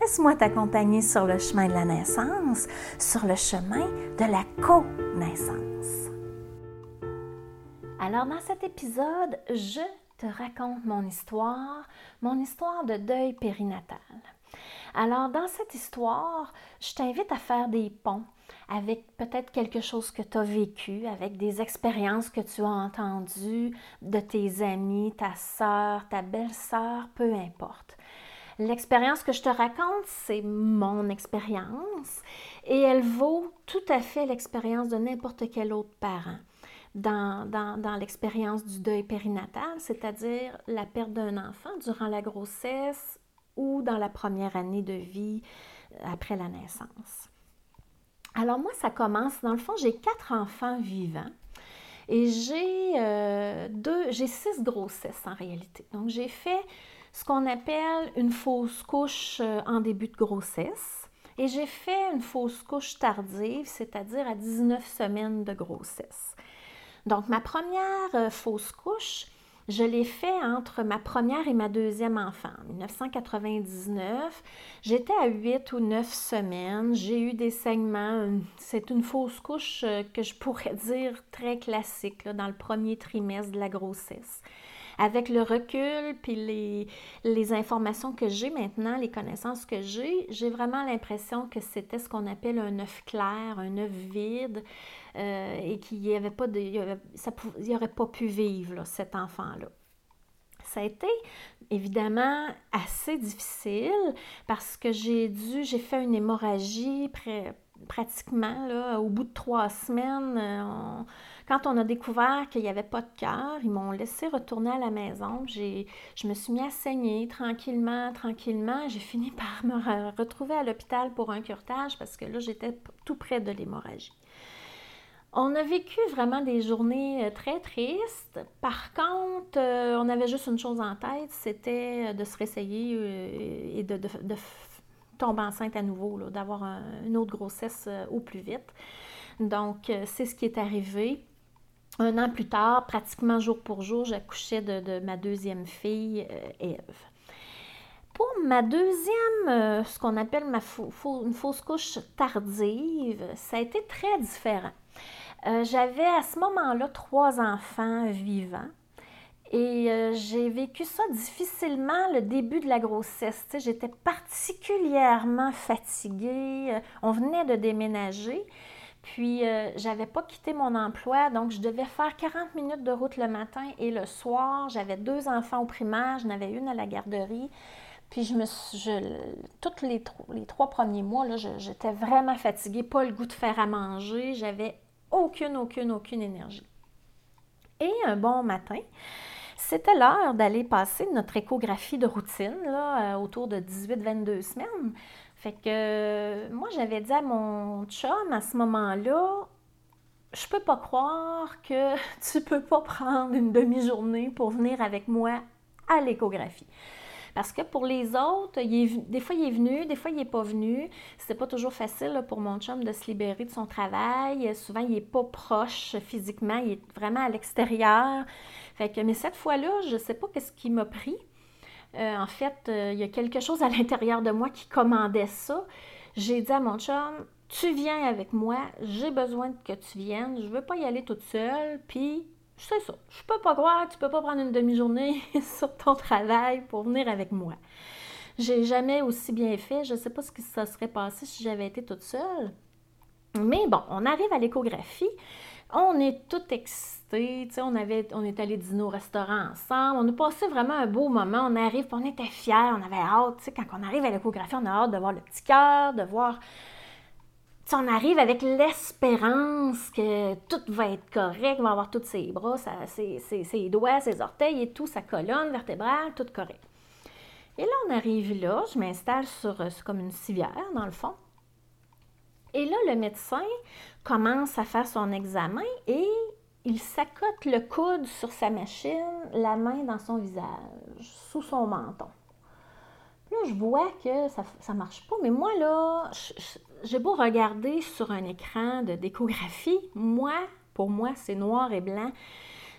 Laisse-moi t'accompagner sur le chemin de la naissance, sur le chemin de la co-naissance. Alors dans cet épisode, je te raconte mon histoire, mon histoire de deuil périnatal. Alors dans cette histoire, je t'invite à faire des ponts avec peut-être quelque chose que tu as vécu, avec des expériences que tu as entendues de tes amis, ta soeur, ta belle-sœur, peu importe. L'expérience que je te raconte, c'est mon expérience et elle vaut tout à fait l'expérience de n'importe quel autre parent dans, dans, l'expérience du deuil périnatal, c'est-à-dire la perte d'un enfant durant la grossesse ou dans la première année de vie euh, après la naissance. Alors moi, ça commence, dans le fond, j'ai quatre enfants vivants. Et j'ai euh, deux, j'ai six grossesses en réalité. Donc j'ai fait ce qu'on appelle une fausse couche euh, en début de grossesse. Et j'ai fait une fausse couche tardive, c'est-à-dire à 19 semaines de grossesse. Donc, ma première euh, fausse couche, je l'ai fait entre ma première et ma deuxième enfant, en 1999. J'étais à 8 ou 9 semaines. J'ai eu des saignements. C'est une fausse couche euh, que je pourrais dire très classique dans le premier trimestre de la grossesse avec le recul puis les, les informations que j'ai maintenant, les connaissances que j'ai, j'ai vraiment l'impression que c'était ce qu'on appelle un œuf clair, un œuf vide, euh, et qu'il n'y avait pas de, il aurait pas pu vivre cet enfant-là. Ça a été évidemment assez difficile parce que j'ai dû, j'ai fait une hémorragie pratiquement là, au bout de trois semaines. Euh, quand on a découvert qu'il n'y avait pas de cœur, ils m'ont laissé retourner à la maison. je me suis mis à saigner tranquillement, tranquillement. J'ai fini par me retrouver à l'hôpital pour un curtage parce que là, j'étais tout près de l'hémorragie. On a vécu vraiment des journées euh, très tristes. Par contre, euh, on avait juste une chose en tête, c'était de se réessayer et de, enceinte à nouveau, d'avoir une autre grossesse au plus vite. Donc, c'est ce qui est arrivé. Un an plus tard, pratiquement jour pour jour, j'accouchais de, ma deuxième fille, euh, Eve. Pour ma deuxième, euh, ce qu'on appelle ma une fausse couche tardive, ça a été très différent. Euh, j'avais à ce moment-là trois enfants vivants. Et j'ai vécu ça difficilement le début de la grossesse. J'étais particulièrement fatiguée. on venait de déménager. Puis, euh, j'avais pas quitté mon emploi, donc je devais faire 40 minutes de route le matin et le soir. J'avais deux enfants au primaire, j'en avais une à la garderie. Puis, je me je, tous les, les trois premiers mois, j'étais vraiment fatiguée, pas le goût de faire à manger. J'avais aucune, aucune, aucune énergie. Et un bon matin, c'était l'heure d'aller passer notre échographie de routine, là, euh, autour de 18-22 semaines. Fait que moi, j'avais dit à mon chum à ce moment-là, je peux pas croire que tu peux pas prendre une demi-journée pour venir avec moi à l'échographie. Parce que pour les autres, des fois il est venu, des fois il n'est pas venu. C'était pas toujours facile pour mon chum de se libérer de son travail. Souvent, il n'est pas proche physiquement, il est vraiment à l'extérieur. Mais cette fois-là, je ne sais pas qu'est-ce qui m'a pris. Euh, en fait, euh, il y a quelque chose à l'intérieur de moi qui commandait ça. J'ai dit à mon chum, tu viens avec moi, j'ai besoin que tu viennes, je ne veux pas y aller toute seule, puis c'est ça. Je peux pas croire que tu peux pas prendre une demi-journée sur ton travail pour venir avec moi. J'ai jamais aussi bien fait. Je sais pas ce qui se serait passé si j'avais été toute seule. Mais bon, on arrive à l'échographie. On est tout excités, on, avait, on est allé dîner au restaurant ensemble, on a passé vraiment un beau moment, on arrive, on était fiers, on avait hâte, quand on arrive à l'échographie, on a hâte de voir le petit cœur, de voir... on arrive avec l'espérance que tout va être correct, on va avoir tous ses bras, ses, doigts, ses orteils et tout, sa colonne vertébrale, tout correct. Et là, on arrive là, je m'installe sur, comme une civière, dans le fond. Et là, le médecin commence à faire son examen et il s'accote le coude sur sa machine, la main dans son visage, sous son menton. Là, je vois que ça ne marche pas, mais moi, là, j'ai beau regarder sur un écran de d'échographie, moi, pour moi, c'est noir et blanc.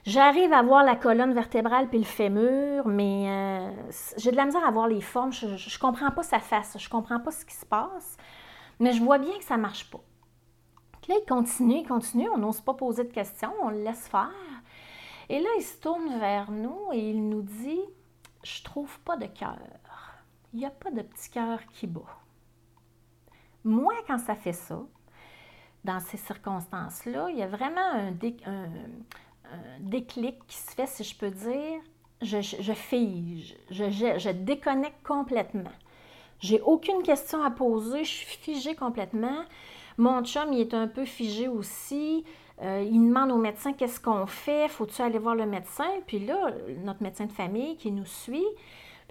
J'arrive à voir la colonne vertébrale puis le fémur, mais euh, j'ai de la misère à voir les formes. Je ne comprends pas sa face, je comprends pas ce qui se passe, mais je vois bien que ça ne marche pas. là, il continue, il continue, on n'ose pas poser de questions, on le laisse faire. Et là, il se tourne vers nous et il nous dit Je trouve pas de cœur. Il n'y a pas de petit cœur qui bat. Moi, quand ça fait ça, dans ces circonstances-là, il y a vraiment un, déclic qui se fait, si je peux dire. Je, je fige, je, je, déconnecte complètement. J'ai aucune question à poser, je suis figée complètement. Mon chum, il est un peu figé aussi. Euh, il demande au médecin qu'est-ce qu'on fait, faut-tu aller voir le médecin? Puis là, notre médecin de famille qui nous suit,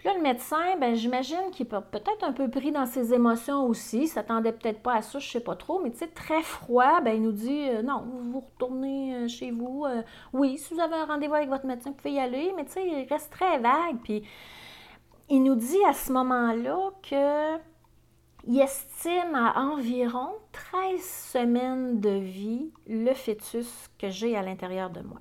là, le médecin, ben, j'imagine qu'il est peut-être un peu pris dans ses émotions aussi. S'attendait peut-être pas à ça, je sais pas trop. Mais tu très froid, ben, il nous dit euh, non, vous retournez euh, chez vous. Euh, oui, si vous avez un rendez-vous avec votre médecin, vous pouvez y aller. Mais tu sais, il reste très vague. Puis il nous dit à ce moment-là que il estime à environ 13 semaines de vie le fœtus que j'ai à l'intérieur de moi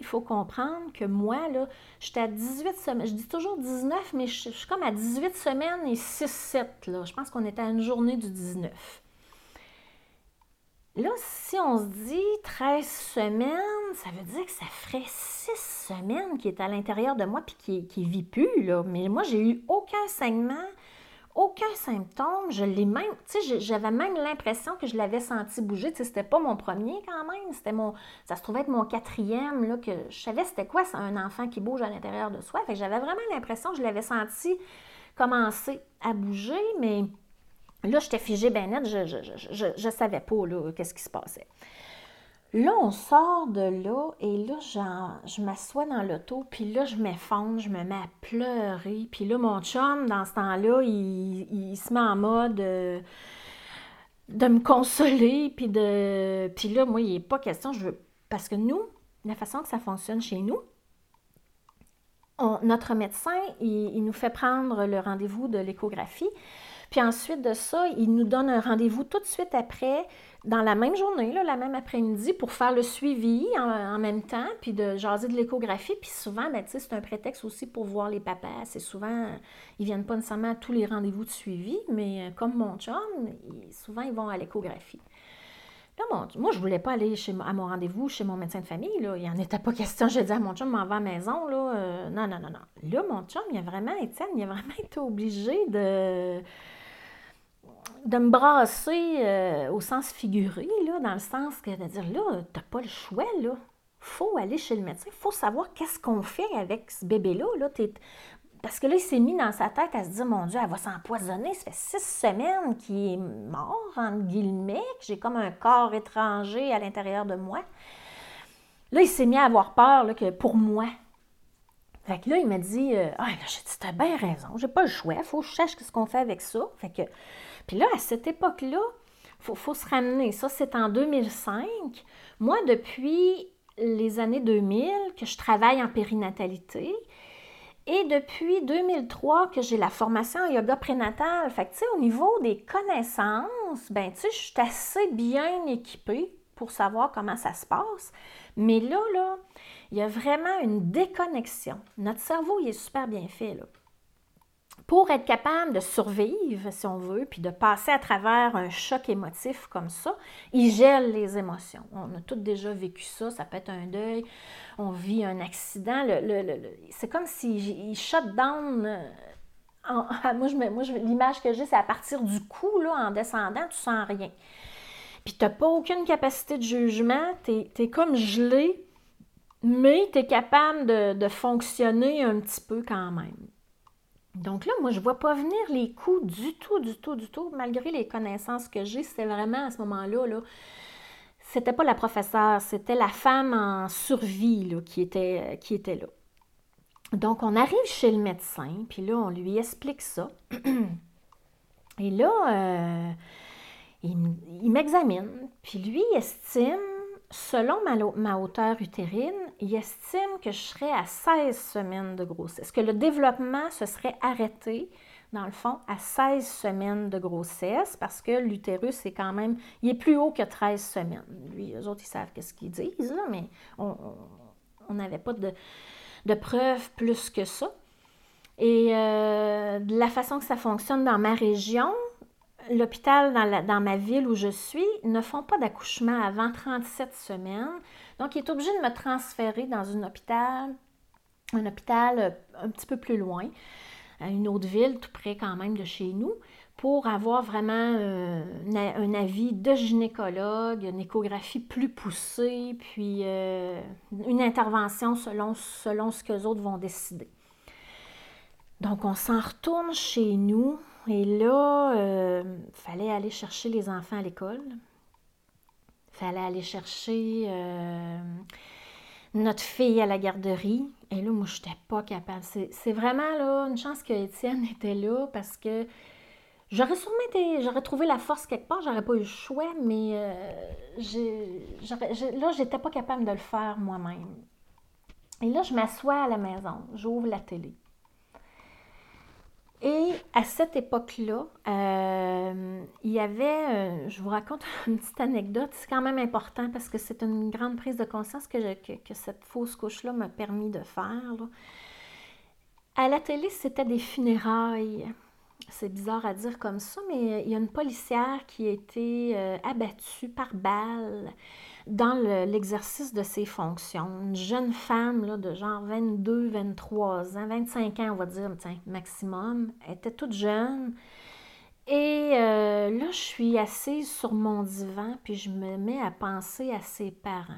il faut comprendre que moi, là, j'étais à 18 semaines. Je dis toujours 19, mais je, suis comme à 18 semaines et 6-7. Là. Je pense qu'on était à une journée du 19. Là, si on se dit 13 semaines, ça veut dire que ça ferait 6 semaines qui est à l'intérieur de moi puis qui, qui vit plus. Mais moi, j'ai eu aucun saignement, aucun symptôme. Je l'ai même, j'avais même l'impression que je l'avais senti bouger. Tu sais, c'était pas mon premier quand même. C'était mon, ça se trouvait être mon quatrième, là, que je savais c'était quoi, un enfant qui bouge à l'intérieur de soi. Fait j'avais vraiment l'impression que je l'avais senti commencer à bouger, mais là, j'étais figée bien net. Je, je, je, savais pas, là, qu'est-ce qui se passait. Là, on sort de là et là, je m'assois dans l'auto, puis là, je m'effondre, je me mets à pleurer. Puis là, mon chum, dans ce temps-là, il, se met en mode euh, de me consoler, puis de... Puis là, moi, il n'est pas question, je veux... Parce que nous, la façon que ça fonctionne chez nous, notre médecin, il, nous fait prendre le rendez-vous de l'échographie. Puis ensuite de ça, il nous donne un rendez-vous tout de suite après dans la même journée, la même après-midi, pour faire le suivi en, même temps, puis de jaser de l'échographie. Puis souvent, ben, c'est un prétexte aussi pour voir les papas. C'est souvent, ils viennent pas nécessairement à tous les rendez-vous de suivi, mais euh, comme mon chum, souvent, ils vont à l'échographie. Là, moi, je voulais pas aller chez, à mon rendez-vous chez mon médecin de famille. Là. Il n'y en était pas question. Je disais à mon chum, m'en va à la maison. Là. Euh, non, non, non, non. Là, mon chum, il a vraiment, Étienne, il a vraiment été obligé de de me brasser euh, au sens figuré, là, dans le sens que de dire là, t'as pas le choix, là. faut aller chez le médecin, faut savoir qu'est-ce qu'on fait avec ce bébé-là. Là. Parce que là, il s'est mis dans sa tête à se dire Mon Dieu, elle va s'empoisonner. Ça fait six semaines qu'il est mort, entre guillemets, que j'ai comme un corps étranger à l'intérieur de moi. Là, il s'est mis à avoir peur là, que pour moi. Fait que là, il m'a dit euh, Ah, j'ai dit, t'as bien raison, j'ai pas le choix, faut que je sache ce qu'on fait avec ça. Fait que puis là, à cette époque-là, il faut, se ramener. Ça, c'est en 2005. Moi, depuis les années 2000, que je travaille en périnatalité. Et depuis 2003 que j'ai la formation en yoga prénatal, fait que, tu sais, au niveau des connaissances, ben, tu sais, je suis assez bien équipée pour savoir comment ça se passe. Mais là, là, il y a vraiment une déconnexion. Notre cerveau, il est super bien fait, là pour être capable de survivre, si on veut, puis de passer à travers un choc émotif comme ça, il gèle les émotions. On a tous déjà vécu ça, ça peut être un deuil, on vit un accident. c'est comme s'il shut down. Euh, moi, l'image que j'ai, c'est à partir du cou, en descendant, tu sens rien. Puis tu n'as pas aucune capacité de jugement, tu es, comme gelé, mais tu es capable de, de fonctionner un petit peu quand même. Donc là, moi, je ne vois pas venir les coups du tout, du tout, du tout, malgré les connaissances que j'ai. C'était vraiment à ce moment-là, là, c'était pas la professeure, c'était la femme en survie qui, était, qui était là. Donc, on arrive chez le médecin, puis là, on lui explique ça. Et là, euh, il m'examine, puis lui estime, selon ma, hauteur utérine, il estime que je serais à 16 semaines de grossesse, que le développement se serait arrêté, dans le fond, à 16 semaines de grossesse, parce que l'utérus est quand même, il est plus haut que 13 semaines. Lui, eux autres, ils savent qu'est-ce qu'ils disent, mais on n'avait pas de, de preuves plus que ça. Et euh, de la façon que ça fonctionne dans ma région, l'hôpital dans, ma ville où je suis ne font pas d'accouchement avant 37 semaines. Donc, il est obligé de me transférer dans un hôpital, un hôpital euh, un petit peu plus loin, une autre ville, tout près quand même de chez nous, pour avoir vraiment euh, un, avis de gynécologue, une échographie plus poussée, puis une intervention selon, selon ce que les autres vont décider. Donc, on s'en retourne chez nous et là, euh, fallait aller chercher les enfants à l'école. Fallait aller chercher euh, notre fille à la garderie. Et là, moi, je n'étais pas capable. C'est vraiment là, une chance que Étienne était là parce que j'aurais sûrement été, j'aurais trouvé la force quelque part, j'aurais pas eu le choix, mais euh, là, j'étais pas capable de le faire moi-même. Et là, je m'assois à la maison, j'ouvre la télé. Et à cette époque-là, euh, il y avait, euh, je vous raconte une petite anecdote, c'est quand même important parce que c'est une grande prise de conscience que, cette fausse couche-là m'a permis de faire. À la télé, c'était des funérailles. C'est bizarre à dire comme ça, mais il y a une policière qui a été euh, abattue par balle dans l'exercice de ses fonctions. Une jeune femme là, de genre 22, 23 ans, 25 ans, on va dire, maximum, elle était toute jeune. Et euh, là, je suis assise sur mon divan, puis je me mets à penser à ses parents,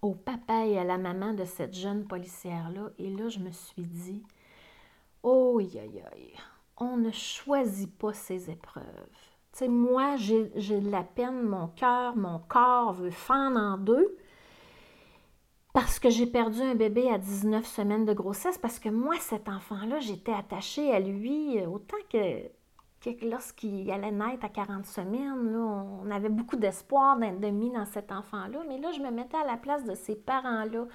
au papa et à la maman de cette jeune policière-là. Et là, je me suis dit, oh, aïe, aïe, on ne choisit pas ses épreuves moi, j'ai de la peine, mon cœur, mon corps veut fendre en deux parce que j'ai perdu un bébé à 19 semaines de grossesse, parce que moi, cet enfant-là, j'étais attachée à lui euh, autant que, que lorsqu'il allait naître à 40 semaines. On avait beaucoup d'espoir d'être demi dans cet enfant-là, mais là, je me mettais à la place de ces parents-là.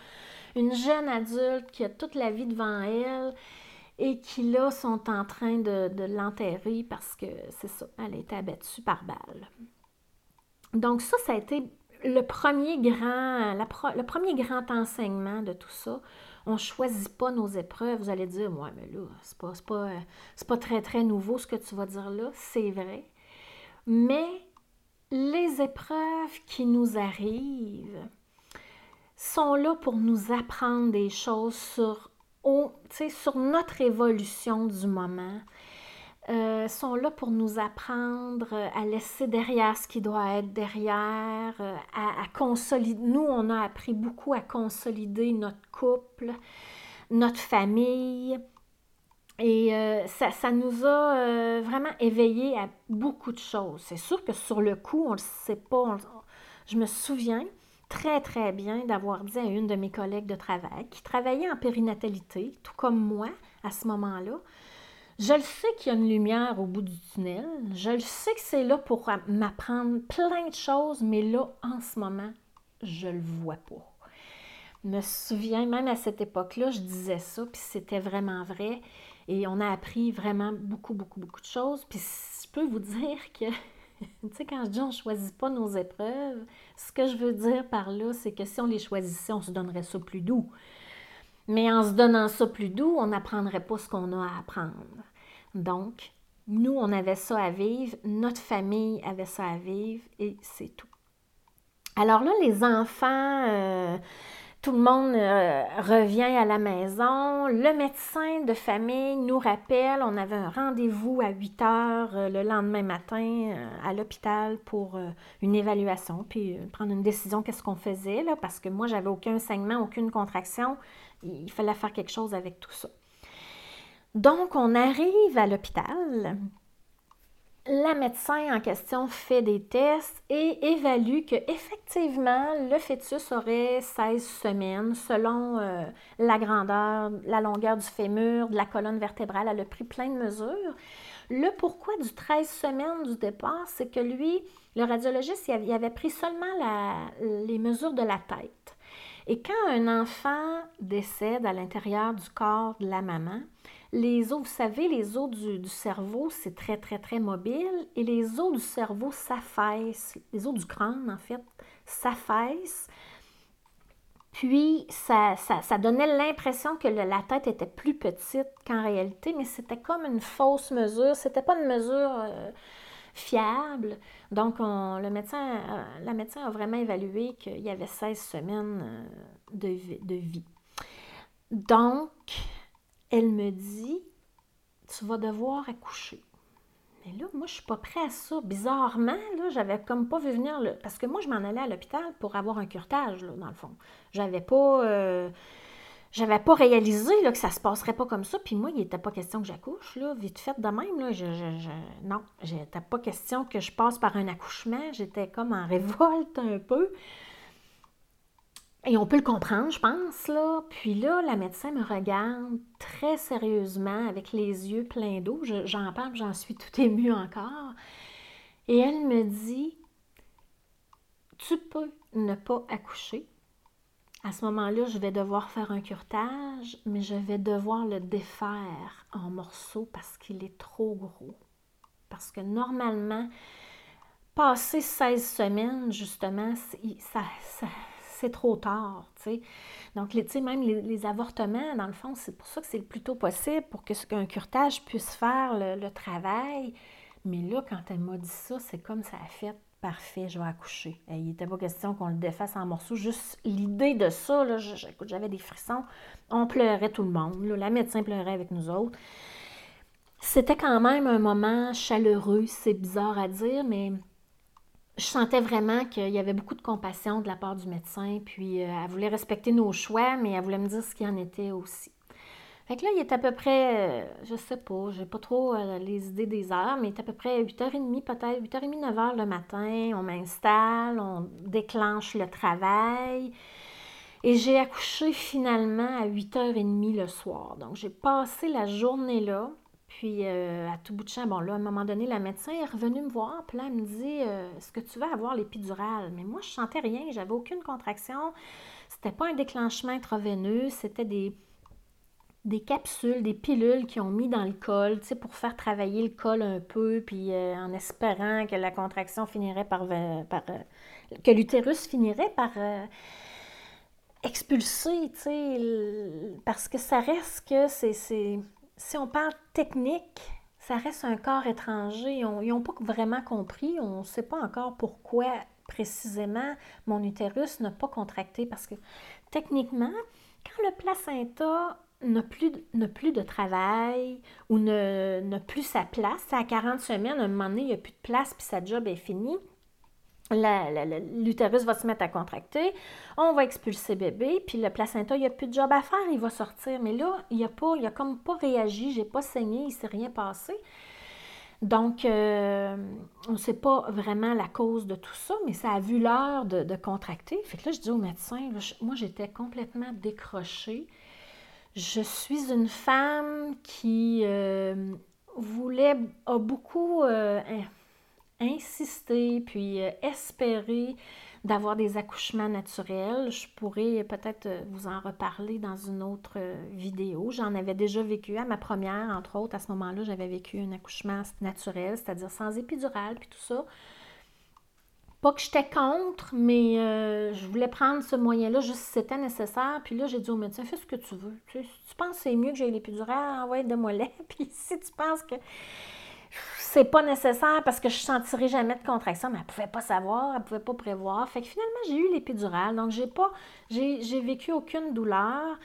Une jeune adulte qui a toute la vie devant elle, et qui là sont en train de, l'enterrer parce que c'est ça, elle a été abattue par balle. Donc ça, ça a été le premier grand, le premier grand enseignement de tout ça. On ne choisit pas nos épreuves. Vous allez dire, ouais, mais là, c'est pas, pas, pas très, très nouveau ce que tu vas dire là. C'est vrai. Mais les épreuves qui nous arrivent sont là pour nous apprendre des choses sur sur notre évolution du moment, euh, sont là pour nous apprendre à laisser derrière ce qui doit être derrière, euh, à, consolider. Nous, on a appris beaucoup à consolider notre couple, notre famille. Et euh, ça, nous a vraiment éveillés à beaucoup de choses. C'est sûr que sur le coup, on ne le sait pas. je me souviens, très, très bien d'avoir dit à une de mes collègues de travail qui travaillait en périnatalité, tout comme moi à ce moment-là, je le sais qu'il y a une lumière au bout du tunnel, je le sais que c'est là pour m'apprendre plein de choses, mais là, en ce moment, je le vois pas. Je me souviens, même à cette époque-là, je disais ça, puis c'était vraiment vrai. Et on a appris vraiment beaucoup, beaucoup, beaucoup de choses. Puis je peux vous dire que tu sais, quand je dis on ne choisit pas nos épreuves, ce que je veux dire par là, c'est que si on les choisissait, on se donnerait ça plus doux. Mais en se donnant ça plus doux, on n'apprendrait pas ce qu'on a à apprendre. Donc, nous, on avait ça à vivre, notre famille avait ça à vivre et c'est tout. Alors là, les enfants, euh, tout le monde euh, revient à la maison. Le médecin de famille nous rappelle, on avait un rendez-vous à 8 heures euh, le lendemain matin euh, à l'hôpital pour une évaluation, puis prendre une décision, qu'est-ce qu'on faisait, là, parce que moi, j'avais aucun saignement, aucune contraction. Il fallait faire quelque chose avec tout ça. Donc, on arrive à l'hôpital la médecin en question fait des tests et évalue que effectivement le fœtus aurait 16 semaines selon euh, la grandeur, la longueur du fémur, de la colonne vertébrale. Elle a pris plein de mesures. Le pourquoi du 13 semaines du départ, c'est que lui, le radiologiste, il avait pris seulement les mesures de la tête. Et quand un enfant décède à l'intérieur du corps de la maman, les os, vous savez, les os du, cerveau, c'est très, très, très mobile et les os du cerveau s'affaissent, les os du crâne, en fait, s'affaissent. Puis, ça, ça, donnait l'impression que la tête était plus petite qu'en réalité, mais c'était comme une fausse mesure. C'était pas une mesure euh, fiable. Donc, le médecin, euh, la médecin a vraiment évalué qu'il y avait 16 semaines euh, de, vie. Donc, elle me dit, tu vas devoir accoucher. Mais là, moi, je suis pas prêt à ça. Bizarrement, là, j'avais comme pas vu venir. Parce que moi, je m'en allais à l'hôpital pour avoir un curtage, là, dans le fond. J'avais pas... Euh, j'avais pas réalisé que ça se passerait pas comme ça. Puis moi, il n'était pas question que j'accouche, là, vite fait de même. Là, je, je, je... Non, il n'était pas question que je passe par un accouchement. J'étais comme en révolte un peu. Et on peut le comprendre, je pense, là. Puis là, la médecin me regarde très sérieusement, avec les yeux pleins d'eau. J'en parle, j'en suis tout émue encore. Et elle me dit, tu peux ne pas accoucher, à ce moment-là, je vais devoir faire un curtage, mais je vais devoir le défaire en morceaux parce qu'il est trop gros. Parce que normalement, passer 16 semaines, justement, c'est trop tard, Donc, même les, avortements, dans le fond, c'est pour ça que c'est le plus tôt possible pour qu'un curtage puisse faire le, le, travail. Mais là, quand elle m'a dit ça, c'est comme ça a fait Parfait, je vais accoucher. il n'était pas question qu'on le défasse en morceaux. Juste l'idée de ça, j'avais des frissons. On pleurait tout le monde. la médecin pleurait avec nous autres. C'était quand même un moment chaleureux, c'est bizarre à dire, mais je sentais vraiment qu'il y avait beaucoup de compassion de la part du médecin. Puis euh, elle voulait respecter nos choix, mais elle voulait me dire ce qu'il en était aussi. Fait que là, il est à peu près, euh, je sais pas, j'ai pas trop euh, les idées des heures, mais il est à peu près 8h30, peut-être 8h30, 9h le matin. On m'installe, on déclenche le travail. Et j'ai accouché finalement à 8h30 le soir. Donc, j'ai passé la journée là. Puis, euh, à tout bout de champ, bon, là, à un moment donné, la médecin est revenue me voir. Puis là, elle me dit Est-ce que tu vas avoir l'épidurale? Mais moi, je sentais rien. J'avais aucune contraction. C'était pas un déclenchement intraveineux. C'était des des capsules, des pilules qui ont mis dans le col, tu sais, pour faire travailler le col un peu, puis euh, en espérant que la contraction finirait par... par euh, que l'utérus finirait par euh, expulser, tu sais, parce que ça reste que c'est... Si on parle technique, ça reste un corps étranger. Ils n'ont pas vraiment compris, on ne sait pas encore pourquoi précisément mon utérus n'a pas contracté, parce que techniquement, quand le placenta n'a plus, plus de travail ou n'a plus sa place. À 40 semaines, à un moment donné, il n'y a plus de place puis sa job est finie. L'utérus va se mettre à contracter, on va expulser bébé, puis le placenta, il n'y a plus de job à faire, il va sortir. Mais là, il n'a pas, il a comme pas réagi, j'ai pas saigné, il ne s'est rien passé. Donc, euh, on ne sait pas vraiment la cause de tout ça, mais ça a vu l'heure de, contracter. Fait que là, je dis au médecin, moi, j'étais complètement décrochée. Je suis une femme qui euh, voulait, a beaucoup euh, insisté, puis euh, espéré d'avoir des accouchements naturels. Je pourrais peut-être vous en reparler dans une autre vidéo. J'en avais déjà vécu à ma première, entre autres. À ce moment-là, j'avais vécu un accouchement naturel, c'est-à-dire sans épidural, puis tout ça. Pas que j'étais contre, mais euh, je voulais prendre ce moyen-là juste si c'était nécessaire. Puis là, j'ai dit au médecin, fais ce que tu veux. Tu, si tu penses que c'est mieux que j'ai l'épidurale, envoie de moi Puis si tu penses que c'est pas nécessaire parce que je sentirai jamais de contraction, mais elle pouvait pas savoir, elle pouvait pas prévoir. Fait que finalement, j'ai eu l'épidurale. Donc, j'ai pas, j'ai vécu aucune douleur.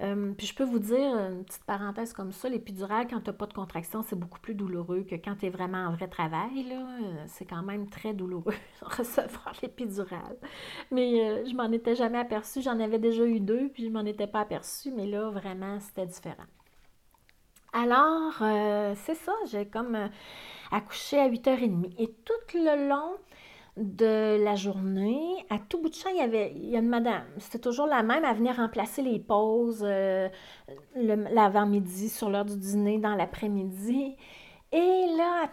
Euh, puis je peux vous dire, une petite parenthèse comme ça, l'épidural, quand tu n'as pas de contraction, c'est beaucoup plus douloureux que quand tu es vraiment en vrai travail. Euh, c'est quand même très douloureux recevoir l'épidural. Mais euh, je m'en étais jamais aperçue. J'en avais déjà eu deux, puis je m'en étais pas aperçue. Mais là, vraiment, c'était différent. Alors, c'est ça, j'ai comme accouché à 8h30. Et tout le long de la journée. À tout bout de champ, il y avait une madame. C'était toujours la même. Elle venait remplacer les pauses euh, l'avant-midi, sur l'heure du dîner, dans l'après-midi. Et là,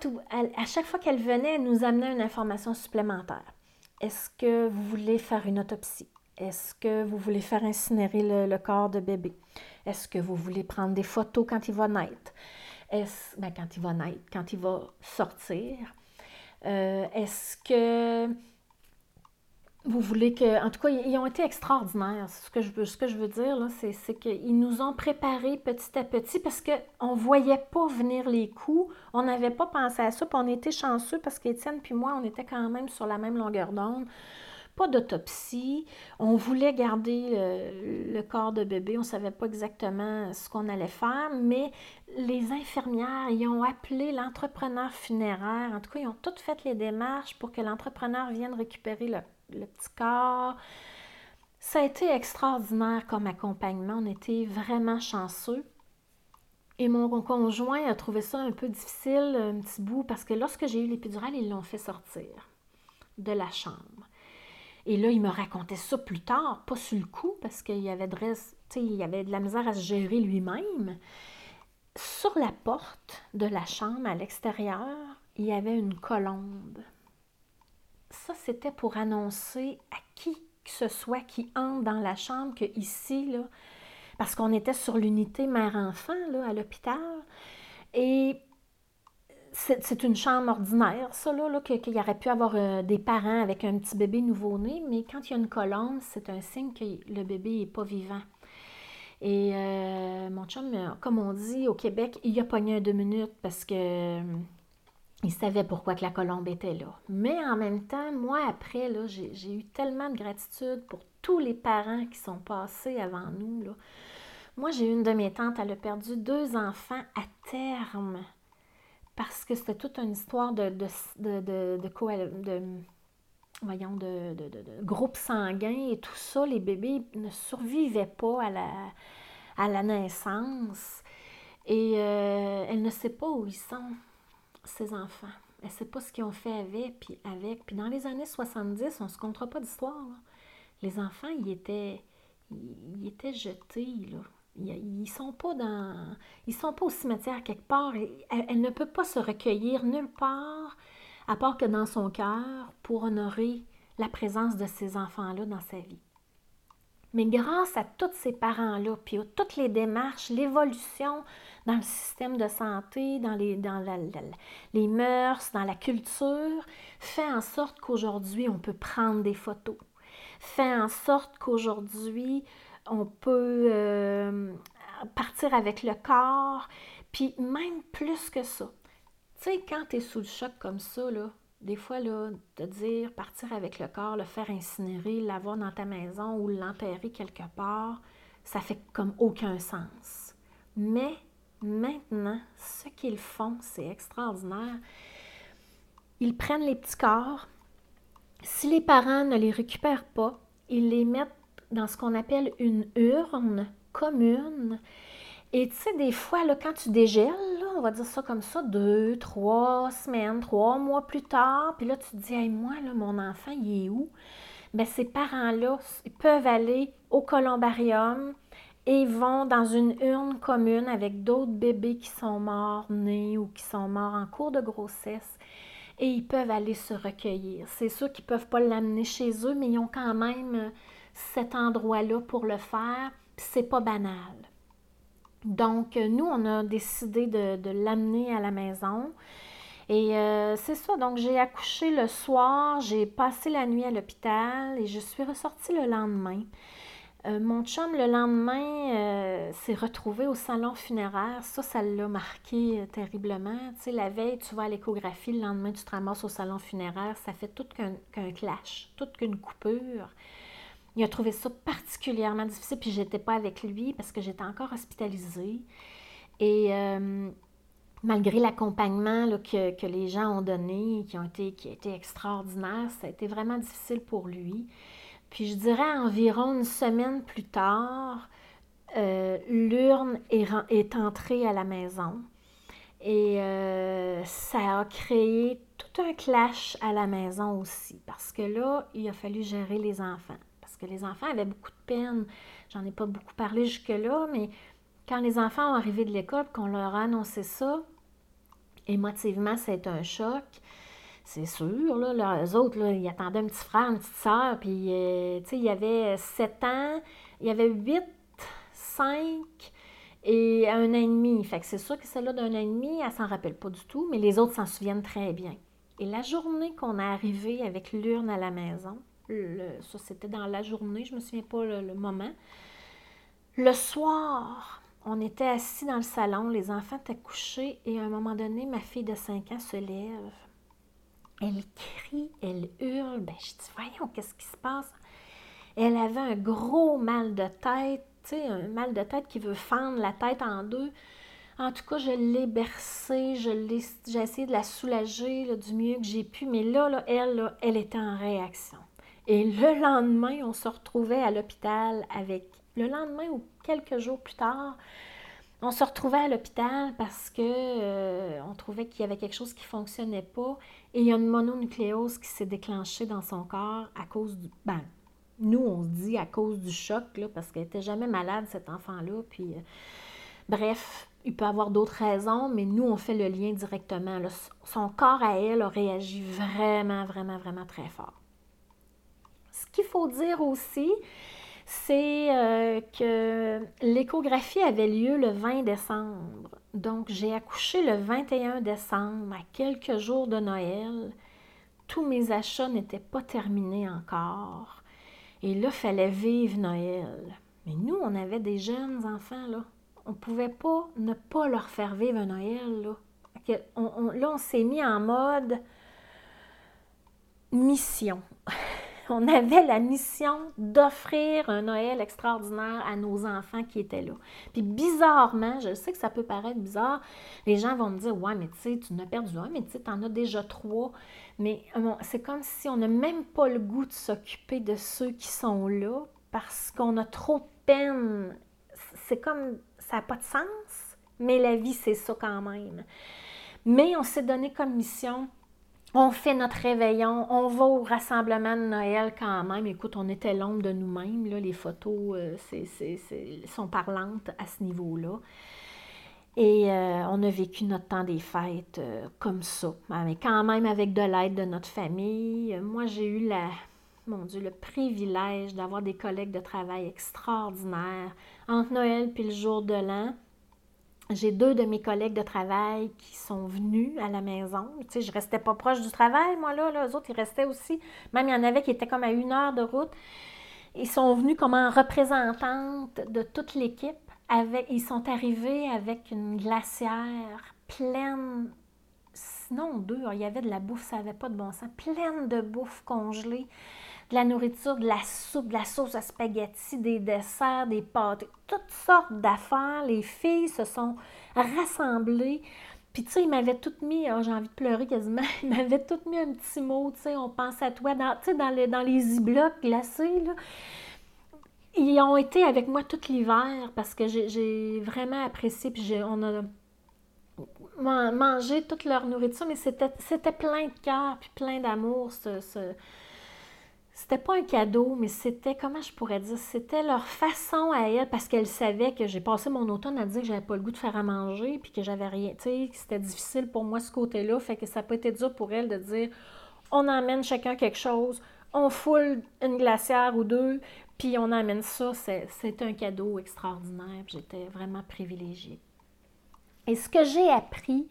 à, chaque fois qu'elle venait, elle nous amenait une information supplémentaire. Est-ce que vous voulez faire une autopsie? Est-ce que vous voulez faire incinérer le, corps de bébé? Est-ce que vous voulez prendre des photos quand il va naître? Est-ce, ben, quand il va naître, quand il va sortir? Euh, est-ce que vous voulez que. En tout cas, ils ont été extraordinaires. Ce que je veux, ce que je veux dire, c'est qu'ils nous ont préparés petit à petit parce qu'on ne voyait pas venir les coups. On n'avait pas pensé à ça. Puis on était chanceux parce qu'Étienne puis moi, on était quand même sur la même longueur d'onde. D'autopsie. On voulait garder le, corps de bébé. On ne savait pas exactement ce qu'on allait faire, mais les infirmières, ils ont appelé l'entrepreneur funéraire. En tout cas, ils ont toutes fait les démarches pour que l'entrepreneur vienne récupérer le le petit corps. Ça a été extraordinaire comme accompagnement. On était vraiment chanceux. Et mon conjoint a trouvé ça un peu difficile, un petit bout, parce que lorsque j'ai eu l'épidurale, ils l'ont fait sortir de la chambre. Et là, il me racontait ça plus tard, pas sur le coup, parce qu'il avait de, avait de la misère à se gérer lui-même. Sur la porte de la chambre à l'extérieur, il y avait une colombe ça, c'était pour annoncer à qui que ce soit qui entre dans la chambre que ici, là, parce qu'on était sur l'unité mère-enfant à l'hôpital, et c'est une chambre ordinaire, ça, là, qu'il y aurait pu avoir euh, des parents avec un petit bébé nouveau-né, mais quand il y a une colonne, c'est un signe que le bébé n'est pas vivant. Et euh, mon chum, comme on dit au Québec, il a pogné un deux minutes parce que il savait pourquoi que la colombe était là. Mais en même temps, moi, après, là, j'ai, eu tellement de gratitude pour tous les parents qui sont passés avant nous. Là. Moi, j'ai une de mes tantes, elle a perdu deux enfants à terme parce que c'était toute une histoire de, de, de, de, de voyons, de, groupe sanguin et tout ça. Les bébés ne survivaient pas à la, à la naissance et euh, elle ne sait pas où ils sont ses enfants. Elle ne sait pas ce qu'ils ont fait avec puis, avec. puis dans les années 70, on ne se comptera pas d'histoire. Les enfants, ils étaient, ils, étaient jetés. Là. Ils, ne sont pas dans. Ils sont pas au cimetière quelque part. Elle, elle, ne peut pas se recueillir nulle part, à part que dans son cœur, pour honorer la présence de ces enfants-là dans sa vie. Mais grâce à tous ces parents-là, puis à toutes les démarches, l'évolution dans le système de santé, dans les, dans les mœurs, dans la culture, fait en sorte qu'aujourd'hui, on peut prendre des photos. Fait en sorte qu'aujourd'hui, on peut euh, partir avec le corps, puis même plus que ça. Tu sais, quand tu es sous le choc comme ça, là, des fois, là, de dire partir avec le corps, le faire incinérer, l'avoir dans ta maison ou l'enterrer quelque part, ça fait comme aucun sens. Mais maintenant, ce qu'ils font, c'est extraordinaire. Ils prennent les petits corps. Si les parents ne les récupèrent pas, ils les mettent dans ce qu'on appelle une urne commune. Et tu sais, des fois, là, quand tu dégèles, on va dire ça comme ça, deux, trois semaines, trois mois plus tard, puis là, tu te dis, hey, moi, là, mon enfant, il est où? Bien, ces parents-là, ils peuvent aller au columbarium et vont dans une urne commune avec d'autres bébés qui sont morts nés ou qui sont morts en cours de grossesse et ils peuvent aller se recueillir. C'est sûr qu'ils ne peuvent pas l'amener chez eux, mais ils ont quand même cet endroit-là pour le faire, c'est pas banal. Donc, euh, nous, on a décidé de, l'amener à la maison. Et euh, c'est ça, donc j'ai accouché le soir, j'ai passé la nuit à l'hôpital et je suis ressortie le lendemain. Euh, mon chum, le lendemain, s'est retrouvé au salon funéraire. Ça, ça l'a marqué terriblement. Tu sais, la veille, tu vas à l'échographie, le lendemain, tu te ramasses au salon funéraire. Ça fait tout qu'un clash, toute qu'une coupure. Il a trouvé ça particulièrement difficile, puis j'étais pas avec lui parce que j'étais encore hospitalisée. Et euh, malgré l'accompagnement que, que, les gens ont donné, qui, ont été, qui a été extraordinaire, ça a été vraiment difficile pour lui. Puis je dirais environ une semaine plus tard, euh, l'urne est, est, entrée à la maison. Et euh, ça a créé tout un clash à la maison aussi, parce que là, il a fallu gérer les enfants que les enfants avaient beaucoup de peine. J'en ai pas beaucoup parlé jusque-là, mais quand les enfants ont arrivé de l'école, qu'on leur a annoncé ça, émotivement, c'est un choc. C'est sûr, là, les autres, là, ils attendaient un petit frère, une petite soeur, puis, euh, tu sais, il y avait 7 ans, il y avait 8, 5 et un an et demi. Fait que c'est sûr que celle-là d'un an et demi, elle s'en rappelle pas du tout, mais les autres s'en souviennent très bien. Et la journée qu'on est arrivé avec l'urne à la maison, ça c'était dans la journée, je me souviens pas le moment, le soir, on était assis dans le salon, les enfants étaient couchés et à un moment donné, ma fille de 5 ans se lève. Elle crie, elle hurle. Ben, je dis, voyons, qu'est-ce qui se passe? Elle avait un gros mal de tête, un mal de tête qui veut fendre la tête en deux. En tout cas, je l'ai bercée, je l'ai, j'ai essayé de la soulager du mieux que j'ai pu, mais là, là elle, elle était en réaction. Et le lendemain, on se retrouvait à l'hôpital avec le lendemain ou quelques jours plus tard, on se retrouvait à l'hôpital parce que euh, on trouvait qu'il y avait quelque chose qui ne fonctionnait pas et il y a une mononucléose qui s'est déclenchée dans son corps à cause du. Ben, nous, on se dit à cause du choc, là, parce qu'elle n'était jamais malade, cet enfant-là. Puis, euh, bref, il peut avoir d'autres raisons, mais nous, on fait le lien directement. Son corps à elle a réagi vraiment, vraiment, vraiment très fort. Ce qu'il faut dire aussi, c'est euh, que l'échographie avait lieu le 20 décembre. Donc, j'ai accouché le 21 décembre, à quelques jours de Noël. Tous mes achats n'étaient pas terminés encore. Et là, fallait vivre Noël. Mais nous, on avait des jeunes enfants, là. On ne pouvait pas ne pas leur faire vivre un Noël, là. là, on s'est mis en mode mission. on avait la mission d'offrir un Noël extraordinaire à nos enfants qui étaient là. Puis bizarrement, je sais que ça peut paraître bizarre, les gens vont me dire Ouais, mais tu sais, tu n'as perdu un, mais tu sais, tu en as déjà trois. Mais c'est comme si on n'a même pas le goût de s'occuper de ceux qui sont là parce qu'on a trop de peine. C'est comme ça n'a pas de sens, mais la vie, c'est ça quand même. Mais on s'est donné comme mission on fait notre réveillon, on va au rassemblement de Noël quand même. Écoute, on était l'ombre de nous-mêmes. Les photos euh, sont parlantes à ce niveau-là. Et euh, on a vécu notre temps des fêtes euh, comme ça, mais quand même avec de l'aide de notre famille. Moi, j'ai eu la, mon Dieu, le privilège d'avoir des collègues de travail extraordinaires entre Noël et le jour de l'an. J'ai deux de mes collègues de travail qui sont venus à la maison. Tu sais, je restais pas proche du travail, moi, là. Les autres, ils restaient aussi. Même, il y en avait qui étaient comme à une heure de route. Ils sont venus comme en représentante de toute l'équipe. Ils sont arrivés avec une glacière pleine, sinon deux, il y avait de la bouffe, ça n'avait pas de bon sens, pleine de bouffe congelée de la nourriture, de la soupe, de la sauce à spaghetti, des desserts, des pâtes, toutes sortes d'affaires. Les filles se sont rassemblées. Puis, tu sais, ils m'avaient toutes mis, oh, j'ai envie de pleurer quasiment, ils m'avaient toutes mis un petit mot, tu sais, on pense à toi, dans, les, ziblocs glacés, là. Ils ont été avec moi tout l'hiver parce que j'ai vraiment apprécié, puis on a mangé toute leur nourriture, mais c'était plein de cœur, puis plein d'amour, ce, c'était pas un cadeau, mais c'était, comment je pourrais dire, c'était leur façon à elle, parce qu'elle savait que j'ai passé mon automne à dire que j'avais pas le goût de faire à manger, puis que j'avais rien, tu sais, que c'était difficile pour moi ce côté-là, fait que ça pas été dur pour elle de dire, on emmène chacun quelque chose, on foule une glacière ou deux, puis on emmène ça, c'est un cadeau extraordinaire, j'étais vraiment privilégiée. Et ce que j'ai appris,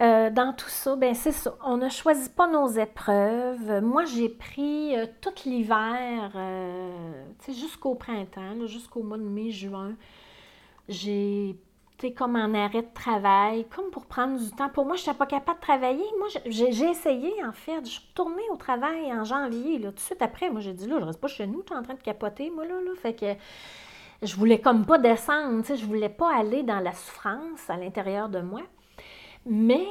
euh, dans tout ça, ben c'est ça. On ne choisit pas nos épreuves. Moi, j'ai pris euh, tout l'hiver, euh, jusqu'au printemps, jusqu'au mois de mai, juin. J'ai été comme en arrêt de travail, comme pour prendre du temps. Pour moi, je n'étais pas capable de travailler. Moi, j'ai essayé, en fait. Je suis retournée au travail en janvier. Là, tout de suite après, moi, j'ai dit, là, je reste pas chez nous, tu es en train de capoter, moi, là. là. Fait que je voulais comme pas descendre, tu sais, je voulais pas aller dans la souffrance à l'intérieur de moi. Mais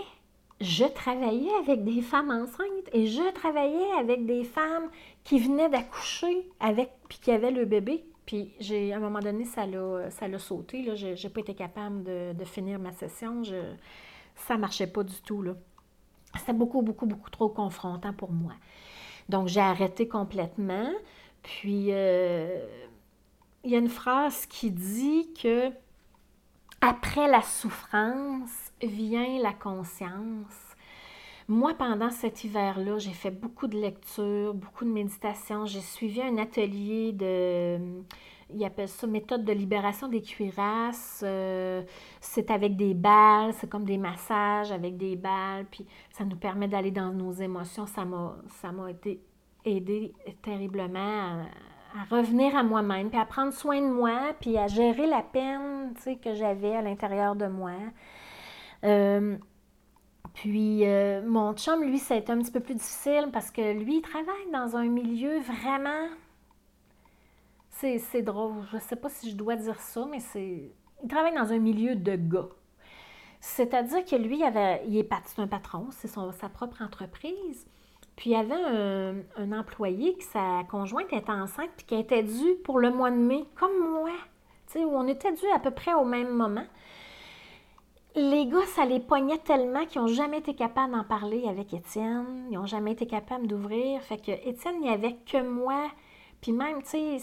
je travaillais avec des femmes enceintes et je travaillais avec des femmes qui venaient d'accoucher avec puis qui avaient le bébé. Puis j'ai à un moment donné, ça l'a, sauté. Je n'ai pas été capable de, finir ma session. Je, ça marchait pas du tout. Là. C'était beaucoup, beaucoup, beaucoup trop confrontant pour moi. Donc j'ai arrêté complètement. Puis euh, il y a une phrase qui dit que après la souffrance vient la conscience. Moi, pendant cet hiver-là, j'ai fait beaucoup de lectures, beaucoup de méditation. J'ai suivi un atelier de, il appelle ça méthode de libération des cuirasses. Euh, c'est avec des balles, c'est comme des massages avec des balles, puis ça nous permet d'aller dans nos émotions. Ça m'a, ça m'a été aidé terriblement à, revenir à moi-même, puis à prendre soin de moi, puis à gérer la peine que j'avais à l'intérieur de moi. Euh, puis euh, mon chum, lui, ça a été un petit peu plus difficile parce que lui, il travaille dans un milieu vraiment. C'est drôle. Je ne sais pas si je dois dire ça, mais c'est. Il travaille dans un milieu de gars. C'est-à-dire que lui, il, avait, il est un patron, c'est sa propre entreprise. Puis il y avait un, employé que sa conjointe était enceinte puis qui était due pour le mois de mai, comme moi. Tu sais, on était dû à peu près au même moment les gars, ça les poignait tellement qu'ils n'ont jamais été capables d'en parler avec Étienne. Ils n'ont jamais été capables d'ouvrir. Fait que Étienne, il n'y avait que moi. Puis même, tu sais,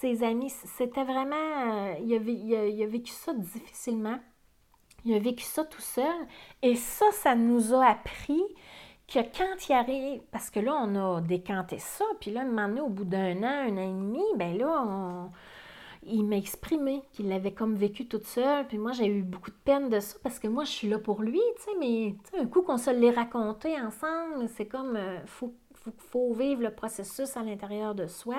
ses amis, c'était vraiment. Euh, il, a, vécu ça difficilement. Il a vécu ça tout seul. Et ça, ça nous a appris que quand il arrive, parce que là, on a décanté ça, puis là, un moment au bout d'un an, un an et demi, ben là, on, il m'a exprimé qu'il l'avait comme vécu toute seule. Puis moi, j'ai eu beaucoup de peine de ça parce que moi, je suis là pour lui, tu sais, mais un coup qu'on se l'ait raconté ensemble, c'est comme, euh, faut, faut, vivre le processus à l'intérieur de soi.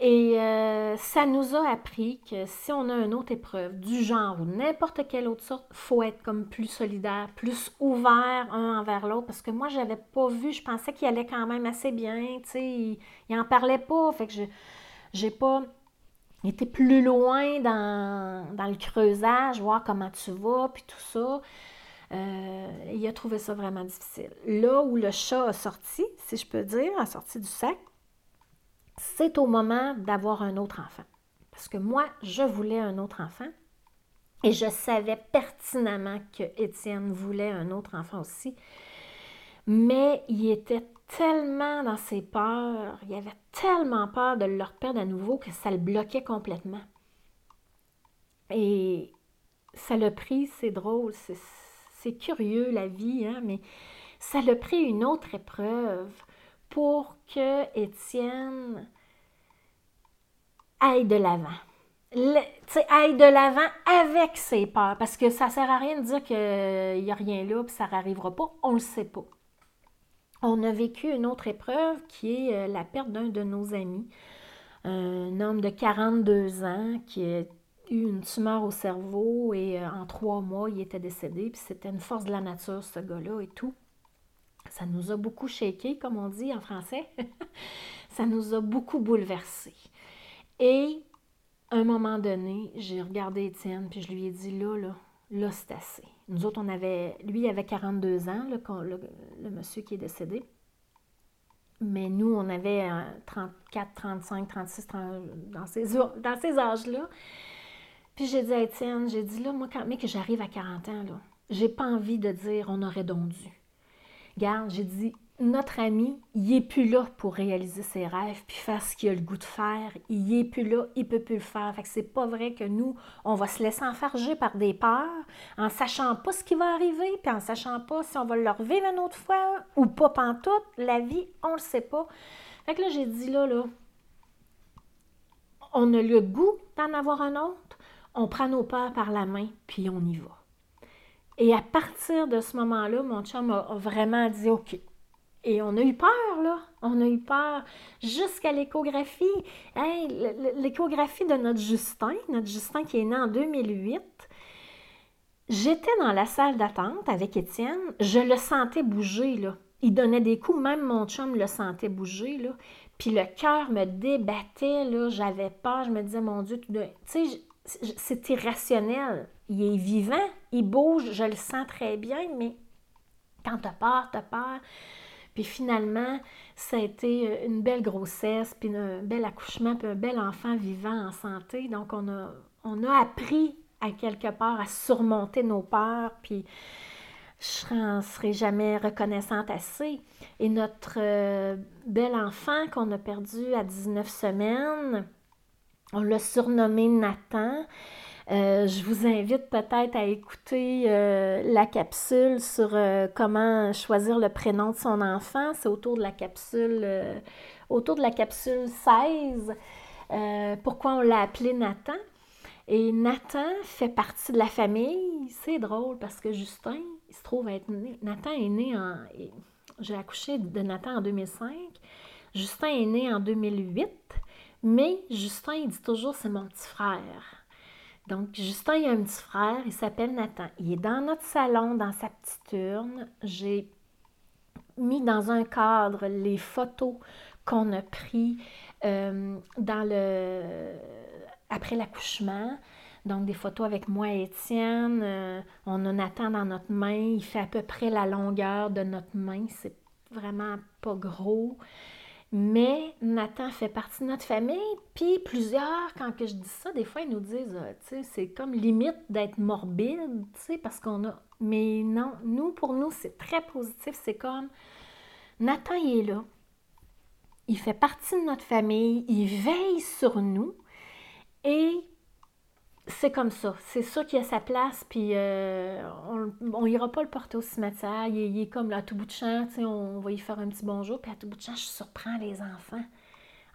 Et euh, ça nous a appris que si on a une autre épreuve du genre ou n'importe quelle autre sorte, faut être comme plus solidaire, plus ouvert un envers l'autre. Parce que moi, j'avais pas vu, je pensais qu'il allait quand même assez bien, tu sais, il, il en parlait pas, fait que je j'ai pas était plus loin dans, le creusage, voir comment tu vas, puis tout ça. Euh, il a trouvé ça vraiment difficile. Là où le chat a sorti, si je peux dire, a sorti du sac, c'est au moment d'avoir un autre enfant. Parce que moi, je voulais un autre enfant et je savais pertinemment que Étienne voulait un autre enfant aussi. Mais il était tellement dans ses peurs, il avait tellement peur de leur perdre à nouveau que ça le bloquait complètement. Et ça l'a pris, c'est drôle, c'est curieux la vie, hein, mais ça l'a pris une autre épreuve pour que Étienne aille de l'avant. aille de l'avant avec ses peurs, parce que ça sert à rien de dire qu'il n'y a rien là, puis ça n'arrivera pas, on ne le sait pas on a vécu une autre épreuve qui est euh, la perte d'un de nos amis, un homme de 42 ans qui a eu une tumeur au cerveau et euh, en trois mois, il était décédé. Puis c'était une force de la nature, ce gars-là et tout. Ça nous a beaucoup shaké, comme on dit en français. ça nous a beaucoup bouleversés. Et à un moment donné, j'ai regardé Étienne, puis je lui ai dit là, là, là, c'est assez. Nous autres, on avait, lui, il avait 42 ans, le, monsieur qui est décédé. Mais nous, on avait 34, 35, 36, dans ces, dans ces âges-là. Puis j'ai dit à Étienne, j'ai dit là, moi, quand mais que j'arrive à 40 ans, là, j'ai pas envie de dire on aurait donc dû. Garde, j'ai dit, notre ami, il n'est plus là pour réaliser ses rêves puis faire ce qu'il a le goût de faire. Il n'est plus là, il ne peut plus le faire. Fait que c'est pas vrai que nous, on va se laisser enfarger par des peurs en sachant pas ce qui va arriver puis en sachant pas si on va le revivre une autre fois ou pas pantoute. La vie, on le sait pas. Fait que là, j'ai dit là, là, on a le goût d'en avoir un autre. On prend nos peurs par la main puis on y va. Et à partir de ce moment-là, mon chum a vraiment dit OK, et on a eu peur, là. On a eu peur jusqu'à l'échographie. l'échographie de notre Justin, notre Justin qui est né en 2008. J'étais dans la salle d'attente avec Étienne. Je le sentais bouger, là. Il donnait des coups, même mon chum le sentait bouger, là. Puis le cœur me débattait, là. J'avais peur. Je me disais, mon Dieu, tu sais, c'est irrationnel. Il est vivant, il bouge, je le sens très bien, mais quand t'as peur, t'as peur. Puis finalement, ça a été euh, une belle grossesse, puis un bel accouchement, puis un bel enfant vivant en santé. Donc, on a, appris à quelque part à surmonter nos peurs, puis je ne serai jamais reconnaissante assez. Et notre euh, bel enfant qu'on a perdu à 19 semaines, on l'a surnommé Nathan. Euh, je vous invite peut-être à écouter euh, la capsule sur euh, comment choisir le prénom de son enfant. C'est autour de la capsule, autour de la capsule 16. pourquoi on l'a appelé Nathan? Et Nathan fait partie de la famille. C'est drôle parce que Justin, il se trouve être né. Nathan est né en. J'ai accouché de Nathan en 2005. Justin est né en 2008. Mais Justin, il dit toujours c'est mon petit frère. Donc, Justin, il a un petit frère, il s'appelle Nathan. Il est dans notre salon, dans sa petite urne. J'ai mis dans un cadre les photos qu'on a prises euh, après l'accouchement. Donc, des photos avec moi et Étienne. Euh, on a Nathan dans notre main. Il fait à peu près la longueur de notre main. C'est vraiment pas gros. Mais Nathan fait partie de notre famille, puis plusieurs, quand que je dis ça, des fois, ils nous disent, euh, tu sais, c'est comme limite d'être morbide, tu sais, parce qu'on a... Mais non, nous, pour nous, c'est très positif. C'est comme, Nathan, il est là. Il fait partie de notre famille, il veille sur nous, et c'est comme ça. C'est sûr qu'il a sa place, puis euh, on n'ira pas le porter au cimetière. Il, est comme là, à tout bout de champ, on va y faire un petit bonjour, puis à tout bout de champ, je surprends les enfants,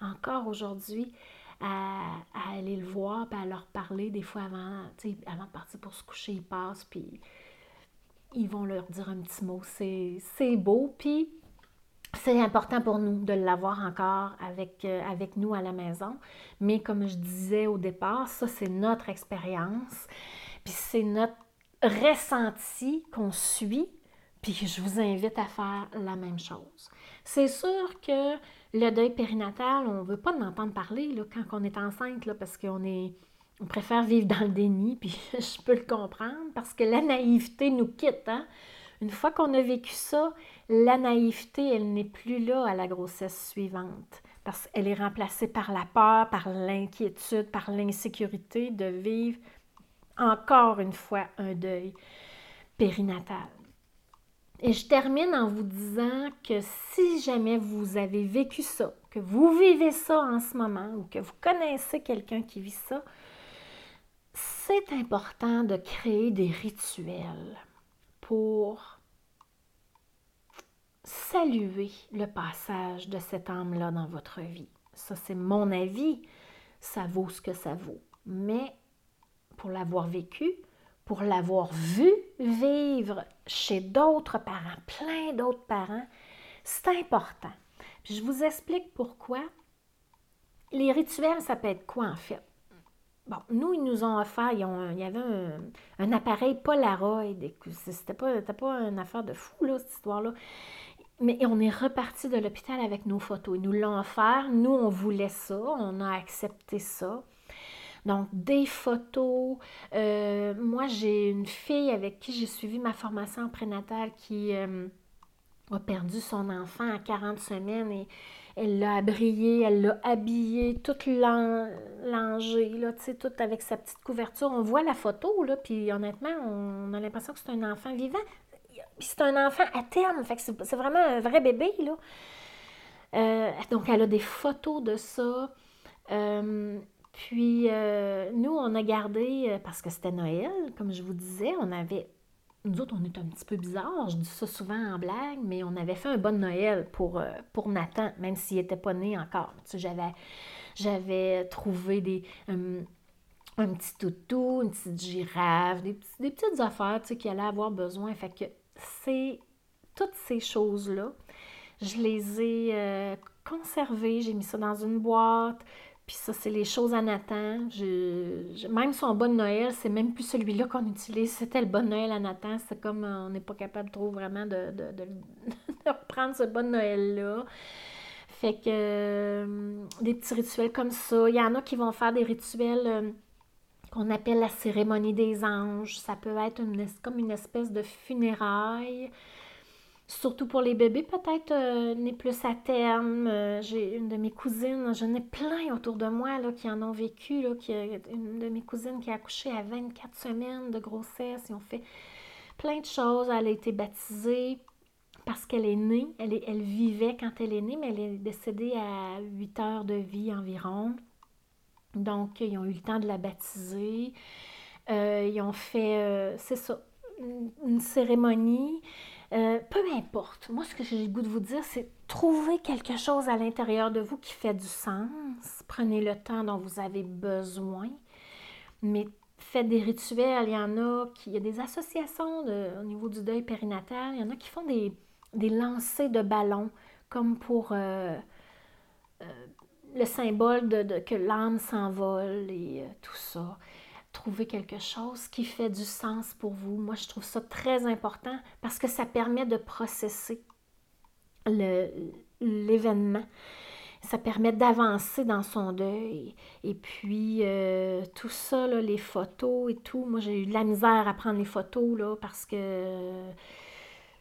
encore aujourd'hui, à, aller le voir, puis à leur parler des fois avant, avant de partir pour se coucher, ils passent, puis ils vont leur dire un petit mot. C'est beau, puis c'est important pour nous de l'avoir encore avec, euh, avec nous à la maison. Mais comme je disais au départ, ça, c'est notre expérience. Puis c'est notre ressenti qu'on suit. Puis je vous invite à faire la même chose. C'est sûr que le deuil périnatal, on ne veut pas en entendre parler là, quand on est enceinte, là, parce qu'on est. On préfère vivre dans le déni, puis je peux le comprendre, parce que la naïveté nous quitte. Hein? Une fois qu'on a vécu ça, la naïveté, elle n'est plus là à la grossesse suivante parce qu'elle est remplacée par la peur, par l'inquiétude, par l'insécurité de vivre encore une fois un deuil périnatal. Et je termine en vous disant que si jamais vous avez vécu ça, que vous vivez ça en ce moment ou que vous connaissez quelqu'un qui vit ça, c'est important de créer des rituels pour saluer le passage de cette âme-là dans votre vie. Ça, c'est mon avis. Ça vaut ce que ça vaut. Mais pour l'avoir vécu, pour l'avoir vu vivre chez d'autres parents, plein d'autres parents, c'est important. je vous explique pourquoi. Les rituels, ça peut être quoi en fait? Bon, nous, ils nous ont offert, il y avait un, appareil Polaroid. C'était pas, pas une affaire de fou, là, cette histoire-là. Mais on est reparti de l'hôpital avec nos photos. Ils nous l'ont offert. Nous, on voulait ça. On a accepté ça. Donc, des photos. Euh, moi, j'ai une fille avec qui j'ai suivi ma formation prénatale qui euh, a perdu son enfant à 40 semaines et elle l'a abrié, elle l'a habillé, toute langée, là, toute avec sa petite couverture. On voit la photo, là, puis honnêtement, on a l'impression que c'est un enfant vivant. Puis c'est un enfant à terme, fait que c'est vraiment un vrai bébé, là. Euh, donc, elle a des photos de ça. Euh, puis, euh, nous, on a gardé, parce que c'était Noël, comme je vous disais, on avait nous autres, on est un petit peu bizarre, je dis ça souvent en blague, mais on avait fait un bon Noël pour, euh, pour Nathan, même s'il n'était pas né encore. Tu sais, j'avais, trouvé des, un petit toutou, une petite girafe, des, des petites affaires tu sais, qu'il allait avoir besoin. Fait que c'est toutes ces choses-là, je les ai euh, conservées, j'ai mis ça dans une boîte. Puis ça, c'est les choses à Nathan. Je, même son bon Noël, c'est même plus celui-là qu'on utilise. C'était le bon Noël à Nathan. C'est comme euh, on n'est pas capable trop vraiment de, de, reprendre ce bon Noël-là. Fait que euh, des petits rituels comme ça. Il y en a qui vont faire des rituels qu'on appelle la cérémonie des anges. Ça peut être comme une espèce de funérailles surtout pour les bébés, peut-être euh, n'est plus à terme. Euh, j'ai une de mes cousines, j'en ai plein autour de moi là, qui en ont vécu. Là, qui une de mes cousines qui a accouché à 24 semaines de grossesse. Ils ont fait plein de choses. Elle a été baptisée parce qu'elle est née. Elle, elle vivait quand elle est née, mais elle est décédée à 8 heures de vie environ. Donc, ils ont eu le temps de la baptiser. Euh, ils ont fait, c'est ça, une cérémonie. peu importe. Moi, ce que j'ai le goût de vous dire, c'est trouver quelque chose à l'intérieur de vous qui fait du sens. Prenez le temps dont vous avez besoin. Mais faites des rituels. Il y en a qui. Il y a des associations au niveau du deuil périnatal. Il y en a qui font des, des lancers de ballons comme pour euh, euh, le symbole de, que l'âme s'envole et euh, tout ça. Trouver quelque chose qui fait du sens pour vous. Moi, je trouve ça très important parce que ça permet de processer l'événement. Ça permet d'avancer dans son deuil. Et puis, tout ça, les photos et tout. Moi, j'ai eu de la misère à prendre les photos là, parce que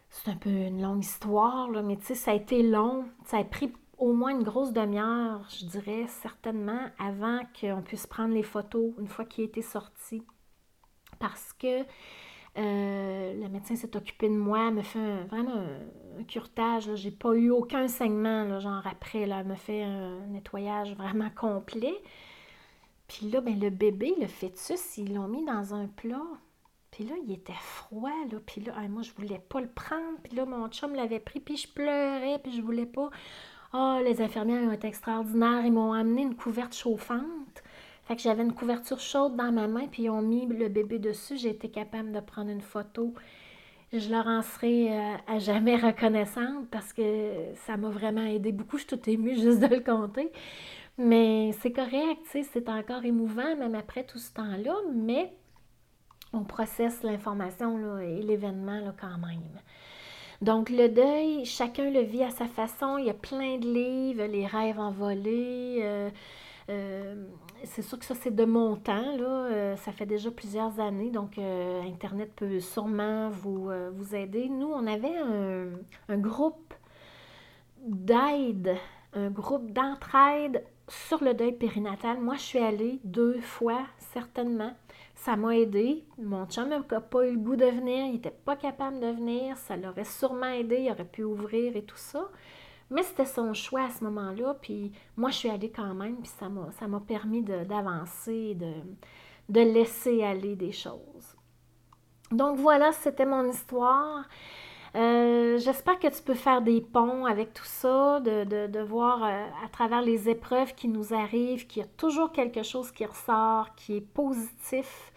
c'est un peu une longue histoire, là, mais tu sais, ça a été long. Ça a pris au moins une grosse demi-heure, je dirais, certainement, avant qu'on puisse prendre les photos une fois qu'il était sorti. Parce que euh, le médecin s'est occupé de moi, me fait vraiment un, curtage. J'ai pas eu aucun saignement, là, genre après, là, elle me fait un nettoyage vraiment complet. Puis là, ben, le bébé, le fœtus, ils l'ont mis dans un plat. Puis là, il était froid, là. Puis là, moi, je voulais pas le prendre. Puis là, mon chum l'avait pris, puis je pleurais, puis je voulais pas. Oh, les infirmières ont été extraordinaires. Ils m'ont amené une couverte chauffante. Fait que j'avais une couverture chaude dans ma main, puis ils ont mis le bébé dessus. J'ai été capable de prendre une photo. Je leur en serai euh, à jamais reconnaissante parce que ça m'a vraiment aidé beaucoup. Je suis toute émue juste de le compter. Mais c'est correct, c'est encore émouvant, même après tout ce temps-là. Mais on processe l'information et l'événement quand même. Donc, le deuil, chacun le vit à sa façon. Il y a plein de livres, les rêves envolés. Euh, euh, c'est sûr que ça, c'est de mon temps. Là. Euh, ça fait déjà plusieurs années, donc Internet peut sûrement vous, vous aider. Nous, on avait un, un groupe d'aide, un groupe d'entraide sur le deuil périnatal. Moi, je suis allée deux fois, certainement. Ça m'a aidé. Mon chum n'a pas eu le goût de venir, il n'était pas capable de venir. Ça l'aurait sûrement aidé, il aurait pu ouvrir et tout ça. Mais c'était son choix à ce moment-là. Puis moi, je suis allée quand même, puis ça m'a, permis d'avancer, de, de laisser aller des choses. Donc voilà, c'était mon histoire. Euh, j'espère que tu peux faire des ponts avec tout ça, de, voir euh, à travers les épreuves qui nous arrivent qu'il y a toujours quelque chose qui ressort, qui est positif.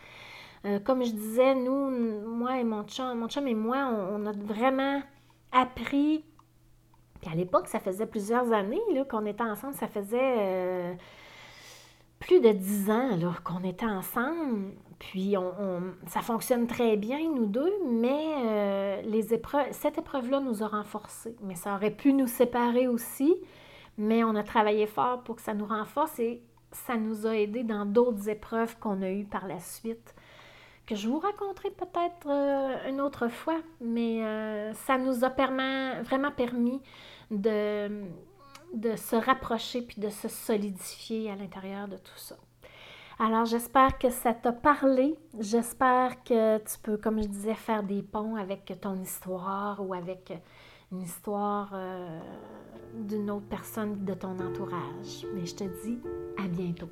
Euh, comme je disais, nous, moi et mon chum, mon chum et moi, on, a vraiment appris. Puis à l'époque, ça faisait plusieurs années qu'on était ensemble. Ça faisait plus de dix ans qu'on était ensemble. Puis on, ça fonctionne très bien, nous deux, mais euh, les épreuves, cette épreuve-là nous a renforcés. Mais ça aurait pu nous séparer aussi, mais on a travaillé fort pour que ça nous renforce et ça nous a aidés dans d'autres épreuves qu'on a eues par la suite, que je vous raconterai peut-être euh, une autre fois, mais euh, ça nous a vraiment permis de, de se rapprocher puis de se solidifier à l'intérieur de tout ça. Alors, j'espère que ça t'a parlé. J'espère que tu peux, comme je disais, faire des ponts avec ton histoire ou avec une histoire euh, d'une autre personne de ton entourage. Mais je te dis à bientôt.